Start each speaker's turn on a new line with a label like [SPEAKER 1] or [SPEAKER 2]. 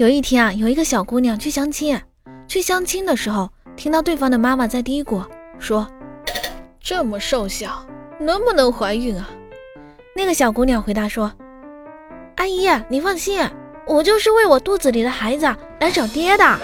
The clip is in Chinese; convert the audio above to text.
[SPEAKER 1] 有一天啊有一个小姑娘去相亲去相亲的时候听到对方的妈妈在嘀咕说
[SPEAKER 2] 这么瘦小能不能怀孕啊？
[SPEAKER 1] 那个小姑娘回答说阿姨你放心我就是为我肚子里的孩子来找爹的。